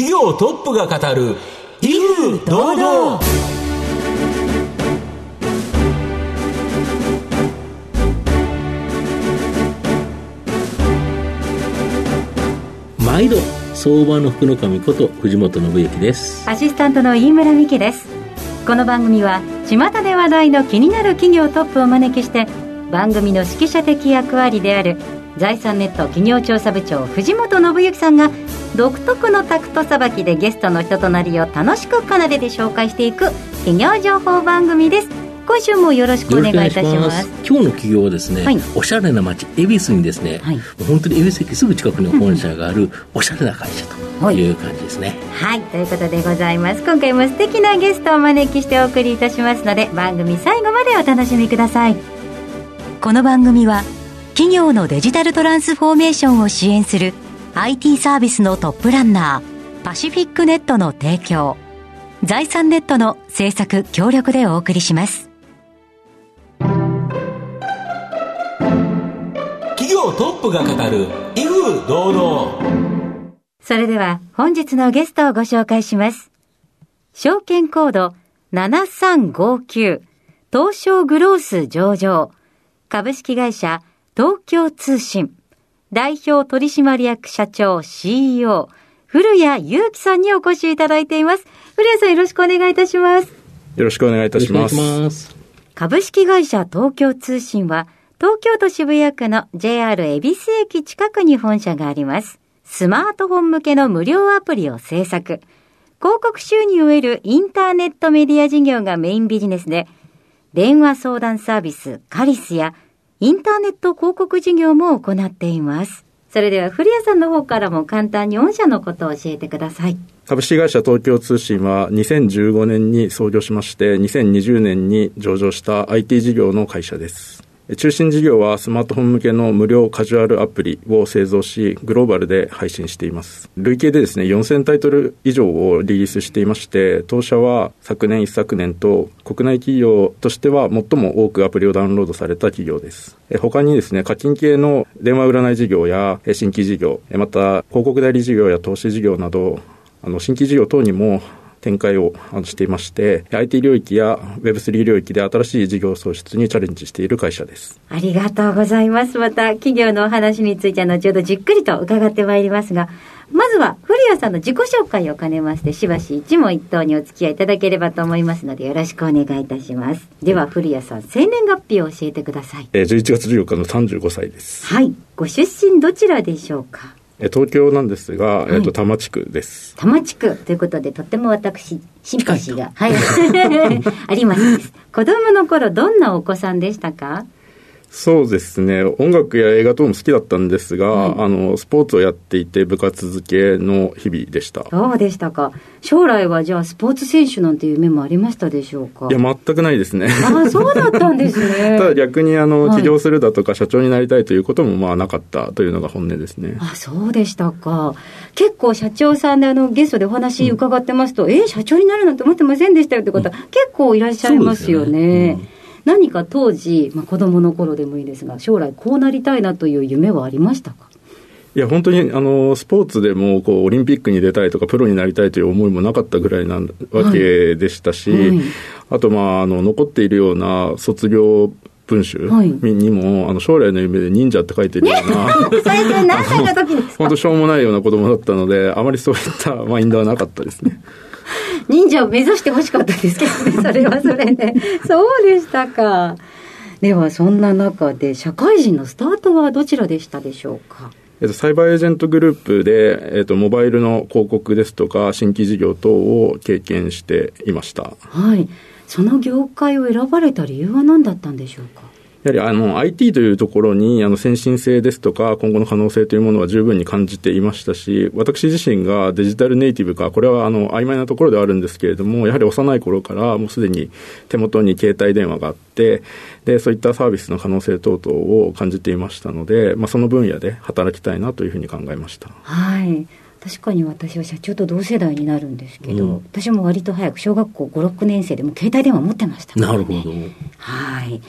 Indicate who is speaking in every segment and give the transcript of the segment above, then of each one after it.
Speaker 1: 企業トップが語る威風堂々。
Speaker 2: 毎度相場の福の神こと藤本信之です。
Speaker 3: アシスタントの飯村美希です。この番組は巷で話題の気になる企業トップをお招きして番組の指揮者的役割である財産ネット企業調査部長藤本信之さんが独特のタクトさばきでゲストの人となりを楽しく奏でて紹介していく企業情報番組です。今週もよろしくお願いいたします。
Speaker 2: 今日の企業はですね、はい、おしゃれな街恵比寿にですね、はい、本当に恵比寿駅すぐ近くに本社があるおしゃれな会社とい。う感じですね、
Speaker 3: はい、はい、ということでございます。今回も素敵なゲストをお招きしてお送りいたしますので番組最後までお楽しみください。この番組は企業のデジタルトランスフォーメーションを支援する IT サービスのトップランナーパシフィックネットの提供財産ネットの制作協力でお送りします。
Speaker 1: 企業トップが語る威風堂々。
Speaker 3: それでは本日のゲストをご紹介します。証券コード7359東証グロース上場。株式会社東京通信代表取締役社長 CEO 古谷祐樹さんにお越しいただいています。古谷さんよろしくお願いいたします。
Speaker 4: よろしくお願いいたします。
Speaker 3: 株式会社東京通信は東京都渋谷区の JR 恵比寿駅近くに本社があります。スマートフォン向けの無料アプリを制作。広告収入を得るインターネットメディア事業がメインビジネスで、電話相談サービスカリスやインターネット広告事業も行っています。それでは古谷さんの方からも簡単に御社のことを教えてください。
Speaker 4: 株式会社東京通信は2015年に創業しまして2020年に上場した IT 事業の会社です。中心事業はスマートフォン向けの無料カジュアルアプリを製造し、グローバルで配信しています。累計でですね、4000タイトル以上をリリースしていまして、当社は昨年一昨年と国内企業としては最も多くアプリをダウンロードされた企業です。他にですね、課金系の電話占い事業や新規事業、また広告代理事業や投資事業など、あの新規事業等にも展開をしていまして、IT 領域や Web3 領域で新しい事業創出にチャレンジしている会社です。
Speaker 3: ありがとうございます。また企業のお話については後ほどじっくりと伺ってまいりますが、まずは古谷さんの自己紹介を兼ねまして、しばし一問一答にお付き合いいただければと思いますので、よろしくお願いいたします。では、古谷さん、生年月日を教えてください。
Speaker 4: えー、11月14日の35歳です。
Speaker 3: はい。ご出身どちらでしょうか？
Speaker 4: 東京なんですが、えっ、と、多摩地区です。
Speaker 3: 多摩地区ということで、とっても私、シンパシーが、はい、あります。子供の頃、どんなお子さんでしたか？
Speaker 4: そうですね。音楽や映画等も好きだったんですが、はい、あのスポーツをやっていて部活付けの日々でした。
Speaker 3: そうでしたか。将来はじゃあスポーツ選手なんていう夢もありましたでしょうか？
Speaker 4: いや全くないですね。
Speaker 3: ああそうだったんですね。
Speaker 4: ただ逆にあの起業するだとか社長になりたいということもまあなかったというのが本音ですね。
Speaker 3: あそうでしたか。結構社長さんであのゲストでお話伺ってますと、うん、え社長になるなんて思ってませんでしたよってことは、結構いらっしゃいますよね、何か当時、まあ、子供の頃でもいいですが、将来こうなりたいなという夢はありましたか？
Speaker 4: いや本当にあのスポーツでもこうオリンピックに出たいとかプロになりたいという思いもなかったぐらいなわけでしたし、はい。はい、あと、まあ、あの残っているような卒業文集にも、はい、あの将来の夢で忍者って書いてるような、本当しょうもないような子供だったので、あまりそういったマインドはなかったですね。
Speaker 3: 忍者を目指してほしかったですけどね、それはそれで。そうでしたか。では、そんな中で、社会人のスタートはどちらでしたでしょうか？
Speaker 4: えっと、サイバーエージェントグループで、えっと、モバイルの広告ですとか、新規事業等を経験していました。
Speaker 3: はい。その業界を選ばれた理由は何だったんでしょうか？
Speaker 4: やはりあの IT というところにあの先進性ですとか今後の可能性というものは十分に感じていましたし私自身がデジタルネイティブかこれはあの曖昧なところではあるんですけれどもやはり幼い頃からもうすでに手元に携帯電話があってでそういったサービスの可能性等々を感じていましたので、まあ、その分野で働きたいなというふうに考えました。
Speaker 3: はい。確かに私は社長と同世代になるんですけど、うん、私も割と早く小学校56年生でも携帯電話持ってました、
Speaker 2: ね、なるほど。
Speaker 3: はい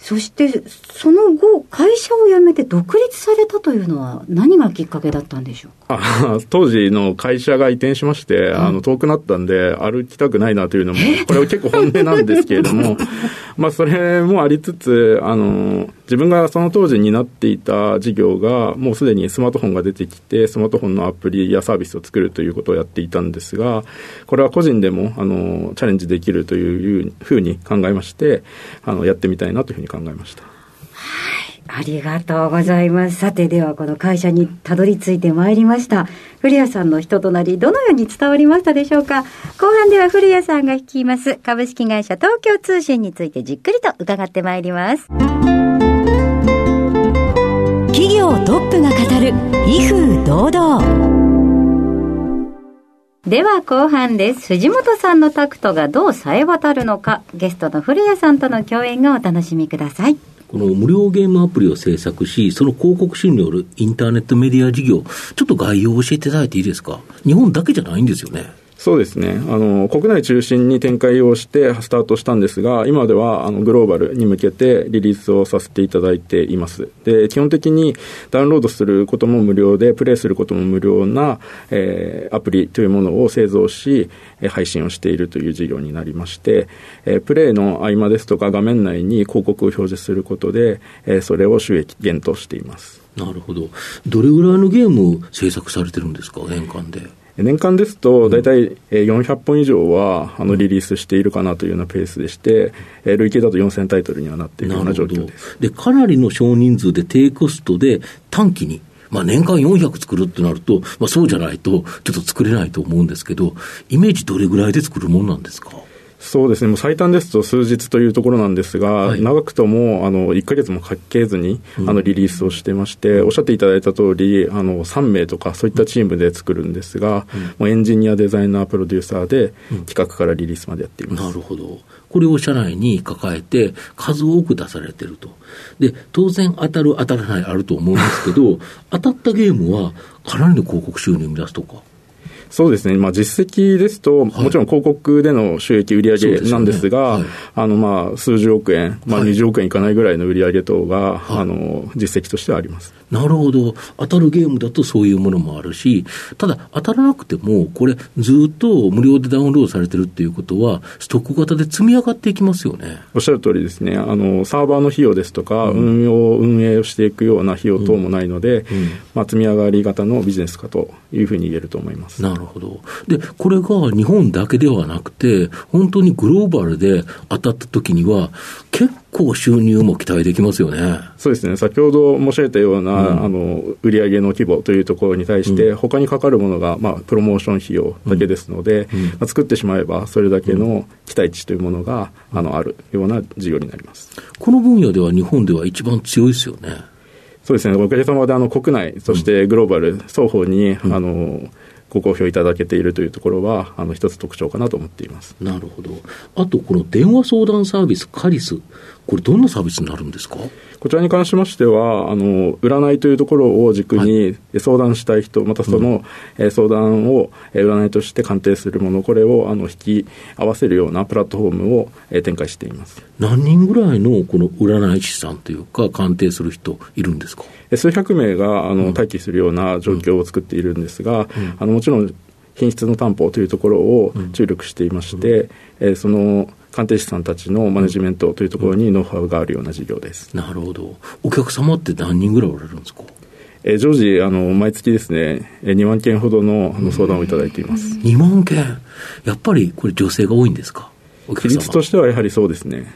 Speaker 3: そして、その後、会社を辞めて独立されたというのは、何がきっかけだったんでしょうか？
Speaker 4: 当時の会社が移転しまして、あの遠くなったんで、歩きたくないなというのも、これは結構本音なんですけれども、まあそれもありつつ、あの自分がその当時になっていた事業が、もうすでにスマートフォンが出てきて、スマートフォンのアプリやサービスを作るということをやっていたんですが、これは個人でもあのチャレンジできるというふうに考えまして、あのやってみたいなというふうに考えました。
Speaker 3: はいありがとうございます。さて、ではこの会社にたどり着いてまいりました。古谷さんの人となり、どのように伝わりましたでしょうか？後半では古谷さんが率います株式会社東京通信についてじっくりと伺ってまいります。企業トップが語る、威風堂々。では後半です。藤本さんのタクトがどう冴え渡るのか、ゲストの古谷さんとの共演がお楽しみください。
Speaker 2: この無料ゲームアプリを制作し、その広告収入によるインターネットメディア事業、ちょっと概要を教えていただいていいですか？日本だけじゃないんですよね。
Speaker 4: そうですね。あの、国内中心に展開をしてスタートしたんですが、今ではあのグローバルに向けてリリースをさせていただいています。で、基本的にダウンロードすることも無料で、プレイすることも無料な、えー、アプリというものを製造し、配信をしているという事業になりまして、えー、プレイの合間ですとか画面内に広告を表示することで、えー、それを収益源としています。
Speaker 2: なるほど。どれぐらいのゲームを制作されてるんですか、年間で。
Speaker 4: 年間ですと、大体400本以上はあのリリースしているかなというようなペースでして、累計だと4000タイトルにはなっているような状況です。
Speaker 2: でかなりの少人数で低コストで短期にまあ、年間400作るってなると、まあ、そうじゃないと、ちょっと作れないと思うんですけど、イメージどれぐらいで作るもんなんですか？
Speaker 4: そうですね、もう最短ですと数日というところなんですが、はい、長くともあの1か月もかけずに、あのリリースをしてまして、おっしゃっていただいた通り、あの3名とかそういったチームで作るんですが、うん、もうエンジニア、デザイナー、プロデューサーで、企画からリリースまでやっています、
Speaker 2: なるほど。これを社内に抱えて、数多く出されてると。で、当然当たる、当たらないあると思うんですけど、当たったゲームはかなりの広告収入を生み出すとか。
Speaker 4: そうですね、まあ、実績ですと、もちろん広告での収益、売上なんですが、あのまあ数十億円、まあ、20億円いかないぐらいの売上等が、あの実績としてはあります。
Speaker 2: なるほど、当たるゲームだとそういうものもあるし、ただ、当たらなくても、これ、ずっと無料でダウンロードされてるっていうことは、ストック型で積み上がっていきますよね。
Speaker 4: おっしゃる通りですね、あのサーバーの費用ですとか、うん、運用、運営をしていくような費用等もないので、まあ、積み上がり型のビジネスかというふうに言えると思います。
Speaker 2: なるほど、でこれが日本だけではなくて、本当にグローバルで当たった時には、結構収入も期待できますよね。
Speaker 4: そうですね。先ほど申し上げたような、うん、あの、売上の規模というところに対して、他にかかるものが、まあ、プロモーション費用だけですので、うんまあ、作ってしまえば、それだけの期待値というものが、あの、あるような事業になります。
Speaker 2: この分野では日本では一番強いですよね。
Speaker 4: そうですね。おかげさまで、あの、国内、そしてグローバル、双方に、あの、ご好評いただけているというところは、あの一つ特徴かなと思っています。
Speaker 2: なるほど、あとこの電話相談サービス、カリス、これ、どんなサービスになるんですか？
Speaker 4: こちらに関しましては、あの占いというところを軸に相談したい人、はい、またその、うん、相談を占いとして鑑定するもの、これをあの引き合わせるようなプラットフォームを展開しています。
Speaker 2: 何人ぐらいのこの占い師さんというか、鑑定する人、いるんですか？
Speaker 4: 数百名があの待機するような状況を作っているんですが、うん、あのもちろん品質の担保というところを注力していまして、うん、えー、その鑑定士さんたちのマネジメントというところにノウハウがあるような事業です。
Speaker 2: なるほど。お客様って何人ぐらいおられるんですか？
Speaker 4: えー、常時あの、毎月ですね、2万件ほどのあの相談をいただいています。
Speaker 2: 2万件？やっぱりこれ、女性が多いんですか？
Speaker 4: 比率としてはやはりそうですね。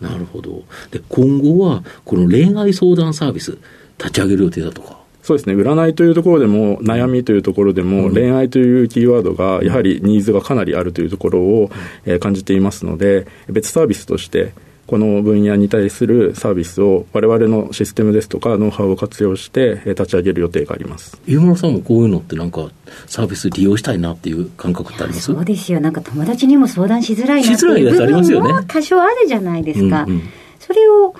Speaker 2: なるほど。で、今後は、この恋愛相談サービス、立ち上げる予定だとか。
Speaker 4: そうですね、占いというところでも、悩みというところでも、恋愛というキーワードが、やはりニーズがかなりあるというところを、え感じていますので、別サービスとして、この分野に対するサービスを我々のシステムですとかノウハウを活用して立ち上げる予定があります。
Speaker 2: 飯村さんもこういうのってなんかサービス利用したいなっていう感覚ってあります？
Speaker 3: そうですよ。なんか友達にも相談しづらいなっていう部分も多少あるじゃないですか、うんうん、それを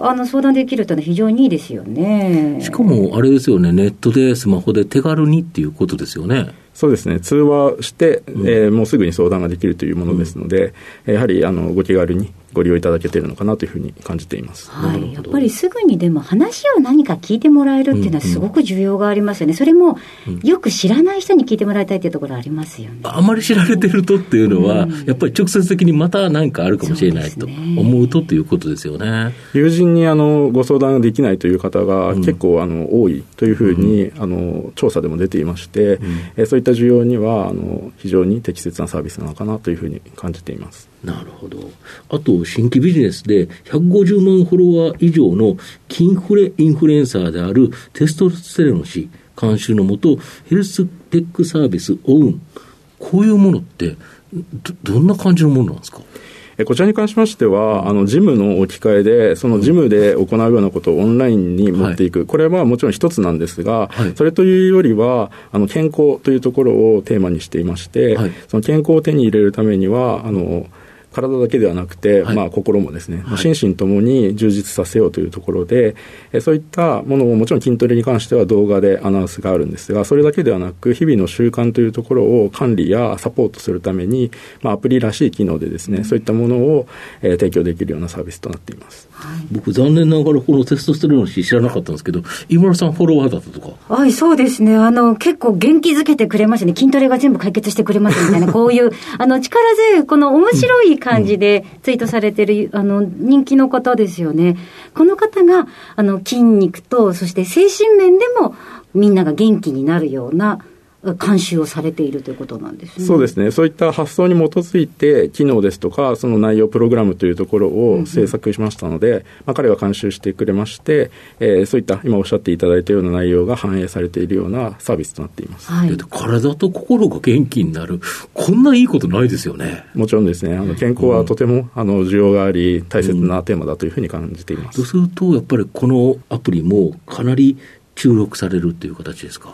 Speaker 3: あの相談できるというのは非常にいいですよね。
Speaker 2: しかも、あれですよね、ネットで、スマホで手軽にっていうことですよね。
Speaker 4: そうですね、通話して、うん、えー、もうすぐに相談ができるというものですので、うん、やはりあのご気軽にご利用いただけているのかなというふうに感じています。
Speaker 3: はい、やっぱりすぐにでも話を何か聞いてもらえるっていうのはすごく重要がありますよね。それもよく知らない人に聞いてもらいたいっていうところありますよね。
Speaker 2: あまり知られてるとっていうのは、
Speaker 3: うん
Speaker 2: やっぱり直接的にまた何かあるかもしれないと思うとということですよね。
Speaker 4: 友人にあのご相談ができないという方が結構あの多いというふうに、あの調査でも出ていまして、えーそういった需要にはあの非常に適切なサービスなのかなというふうに感じています。
Speaker 2: なるほど。あと、新規ビジネスで150万フォロワー以上のキンフレインフルエンサーであるテストステロン氏監修のもと、ヘルステックサービスオウン。こういうものって、ど、どんな感じのものなんですか？
Speaker 4: えーこちらに関しましては、あの、ジムの置き換えで、そのジムで行うようなことをオンラインに持っていく。これはもちろん一つなんですが、
Speaker 2: はい
Speaker 4: それというよりは、あの、健康というところをテーマにしていまして、
Speaker 2: はい
Speaker 4: その健康を手に入れるためには、あの、体だけではなくて、
Speaker 2: はい
Speaker 4: まあ、心もですね、
Speaker 2: はい
Speaker 4: 心身ともに充実させようというところで、えそういったものをもちろん筋トレに関しては動画でアナウンスがあるんですが、それだけではなく、日々の習慣というところを管理やサポートするために、まあ、アプリらしい機能でですね、そういったものを、えー提供できるようなサービスとなっています。
Speaker 2: 僕、残念ながらこのテストステロン氏知らなかったんですけど、井村さんフォロワーだったとか？
Speaker 3: はい、そうですね。あの、結構元気づけてくれますね。筋トレが全部解決してくれますみたいな、こういう、あの、力強い、この面白い感じでツイートされてる、あの、人気の方ですよね。この方が、あの、筋肉と、そして精神面でも、みんなが元気になるような、監修をされているということなんですね。
Speaker 4: そうですね。そういった発想に基づいて、機能ですとか、その内容、プログラムというところを制作しましたので、まあ、彼が監修してくれまして、えーそういった今おっしゃっていただいたような内容が反映されているようなサービスとなっています。
Speaker 3: はい
Speaker 2: だって。体と心が元気になる。こんないいことないですよね。
Speaker 4: もちろんですね、あの健康はとても、あの需要があり、大切なテーマだというふうに感じています。
Speaker 2: そうすると、やっぱりこのアプリもかなり注力されるっていう形ですか？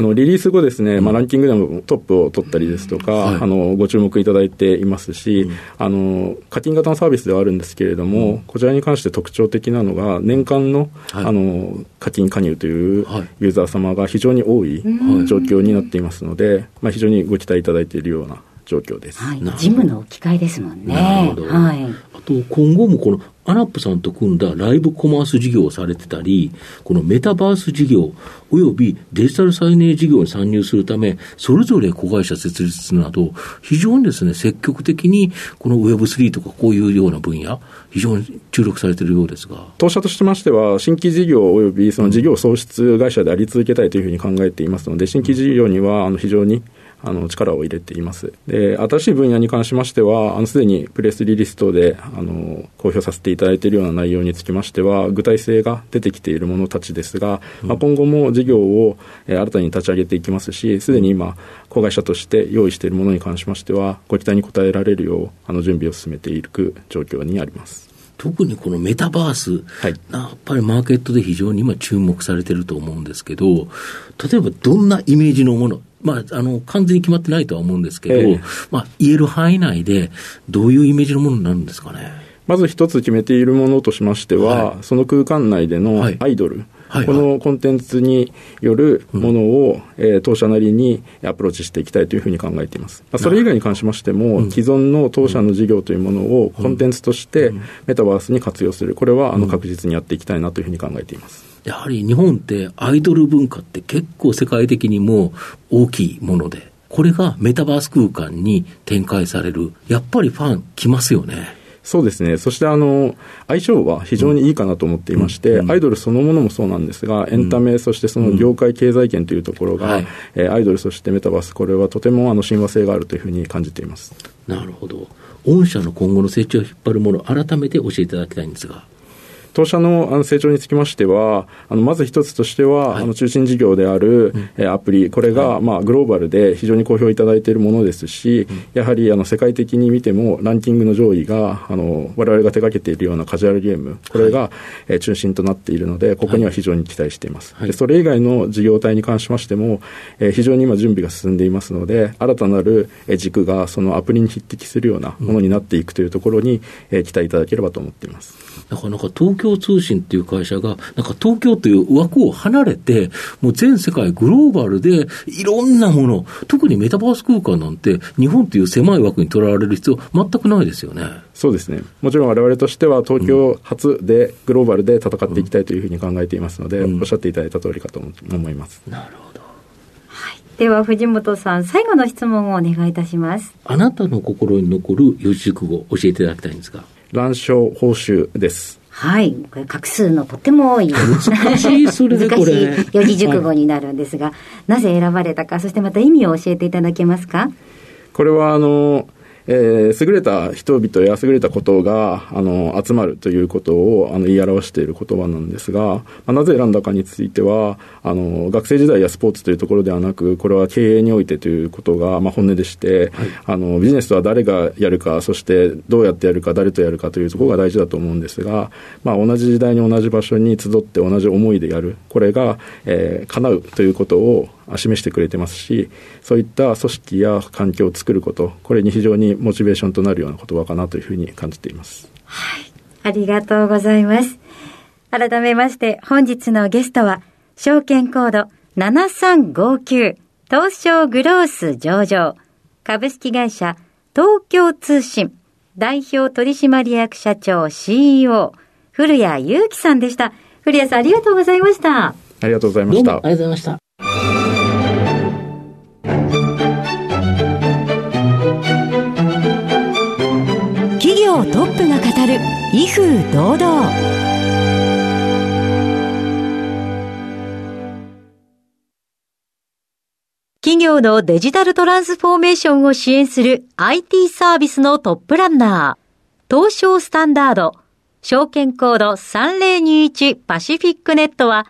Speaker 4: あのリリース後ですね、まあ、ランキングでもトップを取ったりですとか、
Speaker 2: はい。
Speaker 4: あのご注目いただいていますし、あの課金型のサービスではあるんですけれども、こちらに関して特徴的なのが、年間の,、
Speaker 2: はい。
Speaker 4: あの課金加入という
Speaker 2: はい。
Speaker 4: ユーザー様が非常に多い状況になっていますので、まあ、非常にご期待いただいているような状況です。
Speaker 3: はい。ジムの置き換えですもんね。
Speaker 2: なるほど
Speaker 3: はい。
Speaker 2: あと、今後もこのアナップさんと組んだライブコマース事業をされてたり、このメタバース事業、およびデジタル再燃事業に参入するため、それぞれ子会社設立するなど、非常にですね、積極的にこの Web3 とかこういうような分野、非常に注力されているようですが。
Speaker 4: 当社としましては、新規事業及びその事業創出会社であり続けたいというふうに考えていますので、新規事業にはあの非常にあの力を入れています。で、新しい分野に関しましては、あのすでにプレスリリース等であの公表させていただいているような内容につきましては、具体性が出てきているものたちですが、まあ、今後も事業を、えー新たに立ち上げていきますし、すでに今、子会社として用意しているものに関しましては、ご期待に応えられるよう、あの準備を進めていく状況にあります。
Speaker 2: 特にこのメタバース、
Speaker 4: はい
Speaker 2: やっぱりマーケットで非常に今注目されてると思うんですけど、例えばどんなイメージのもの、まあ、あの、完全に決まってないとは思うんですけど、
Speaker 4: ええ。
Speaker 2: まあ、言える範囲内で、どういうイメージのものになるんですかね？
Speaker 4: まず一つ決めているものとしましては、
Speaker 2: はい。
Speaker 4: その空間内での
Speaker 2: はい。
Speaker 4: アイドル、
Speaker 2: はい。
Speaker 4: このコンテンツによるものを、えー当社なりにアプローチしていきたいというふうに考えています。まあ、それ以外に関しましても、既存の当社の事業というものをコンテンツとしてメタバースに活用する、これはあの確実にやっていきたいなというふうに考えています。
Speaker 2: やはり日本ってアイドル文化って結構世界的にも大きいもので、これがメタバース空間に展開される。やっぱりファン来ますよね。
Speaker 4: そうですね。そしてあの、相性は非常にいいかなと思っていまして、アイドルそのものもそうなんですが、エンタメ、そしてその業界経済圏というところが、
Speaker 2: はい
Speaker 4: えーアイドル、そしてメタバース、これはとてもあの親和性があるというふうに感じています。
Speaker 2: なるほど。御社の今後の成長を引っ張るもの、改めて教えていただきたいんですが。
Speaker 4: 当社のあの成長につきましては、あのまず一つとしては、
Speaker 2: はい。
Speaker 4: あの中心事業である、えーアプリ、これが、まあ、グローバルで非常に好評いただいているものですし、やはりあの世界的に見ても、ランキングの上位が、あの我々が手掛けているようなカジュアルゲーム、これが、えー中心となっているので、ここには非常に期待しています。
Speaker 2: はい。
Speaker 4: でそれ以外の事業体に関しましても、えー非常に今、準備が進んでいますので、新たなるえー軸がそのアプリに匹敵するようなものになっていくというところに、えー期待いただければと思っています。
Speaker 2: なかなか東京通信っていう会社が、なんか東京という枠を離れて、もう全世界グローバルでいろんなもの、特にメタバース空間なんて、日本という狭い枠にとらわれる必要全くないですよね。
Speaker 4: そうですね。もちろん我々としては東京初でグローバルで戦っていきたいというふうに考えていますので、うん、おっしゃっていただいた通りかと思います。
Speaker 2: なるほど。
Speaker 3: はい。では藤本さん、最後の質問をお願いいたします。
Speaker 2: あなたの心に残る四字熟語教えていただきたいんですが。
Speaker 4: 乱唱報酬です。
Speaker 3: はい。これ画数のとっても多い。
Speaker 2: 難しい、それでこれ。
Speaker 3: 難しい四字熟語になるんですが、はい、なぜ選ばれたか、そしてまた意味を教えていただけますか？
Speaker 4: これは、あの、えー、優れた人々や優れたことがあの集まるということをあの言い表している言葉なんですが、まあ、なぜ選んだかについてはあの学生時代やスポーツというところではなくこれは経営においてということが、まあ、本音でして、はい、あのビジネスとは誰がやるかそしてどうやってやるか誰とやるかというところが大事だと思うんですが、まあ、同じ時代に同じ場所に集って同じ思いでやる。これが、えー、叶うということを示してくれてますし、そういった組織や環境を作ること、これに非常にモチベーションとなるような言葉かなというふうに感じています。
Speaker 3: はい。ありがとうございます。改めまして、本日のゲストは、証券コード7359東証グロース上場株式会社東京通信代表取締役社長 CEO 古谷祐樹さんでした。古谷さんありがとうございました。
Speaker 4: ありがとうございました。あ
Speaker 2: りがとうございました。
Speaker 3: 業トップが語る威風堂々。企業のデジタルトランスフォーメーションを支援する IT サービスのトップランナー、東証スタンダード、証券コード3021パシフィックネットは、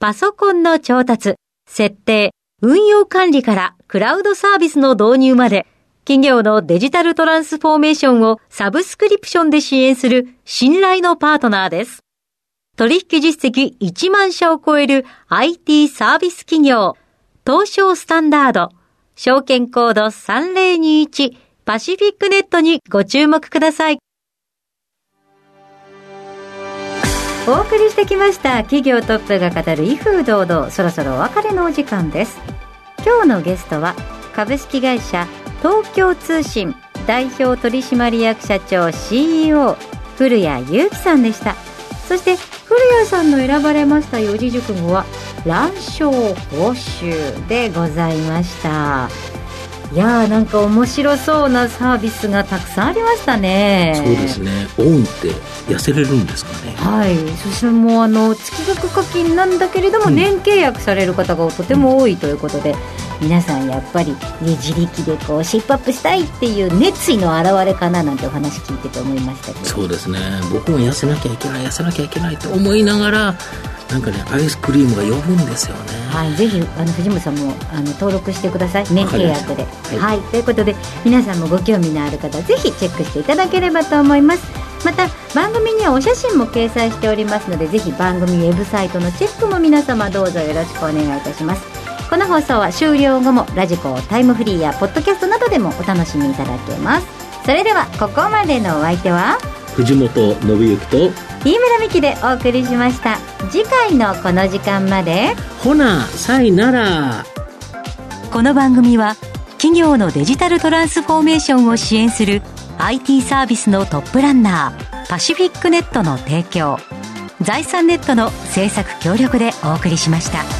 Speaker 3: パソコンの調達、設定、運用管理からクラウドサービスの導入まで、企業のデジタルトランスフォーメーションをサブスクリプションで支援する信頼のパートナーです。取引実績1万社を超える IT サービス企業、東証スタンダード、証券コード3021パシフィックネットにご注目ください。お送りしてきました。企業トップが語る威風堂々。そろそろお別れのお時間です。今日のゲストは株式会社東京通信代表取締役社長 CEO 古谷祐樹さんでした。そして古谷さんの選ばれました四字熟語は乱唱報酬でございました。いやーなんか面白そうなサービスがたくさんありましたね。
Speaker 2: そうですね。オンって痩せれるんですかね。
Speaker 3: はい。そしてもうあの月額課金なんだけれども、年契約される方がとても多いということで、うん皆さんやっぱり、ね、自力でこうシップアップしたいっていう熱意の表れかななんてお話聞いてて思いましたけど。
Speaker 2: そうですね。僕も痩せなきゃいけない痩せなきゃいけないと思いながらなんかねアイスクリームが呼ぶんですよね。
Speaker 3: はいぜひあの藤本さんもあの登録してください。年契約で、はい、はい、ということで皆さんもご興味のある方ぜひチェックしていただければと思います。また番組にはお写真も掲載しておりますのでぜひ番組ウェブサイトのチェックも皆様どうぞよろしくお願いいたしますこの放送は終了後もラジコタイムフリーやポッドキャストなどでもお楽しみいただけます。それではここまでのお相手は？
Speaker 2: 藤本信之と
Speaker 3: 飯村美希でお送りしました。次回のこの時間まで。
Speaker 2: ほなさいなら。
Speaker 3: この番組は企業のデジタルトランスフォーメーションを支援する IT サービスのトップランナーパシフィックネットの提供財産ネットの制作協力でお送りしました。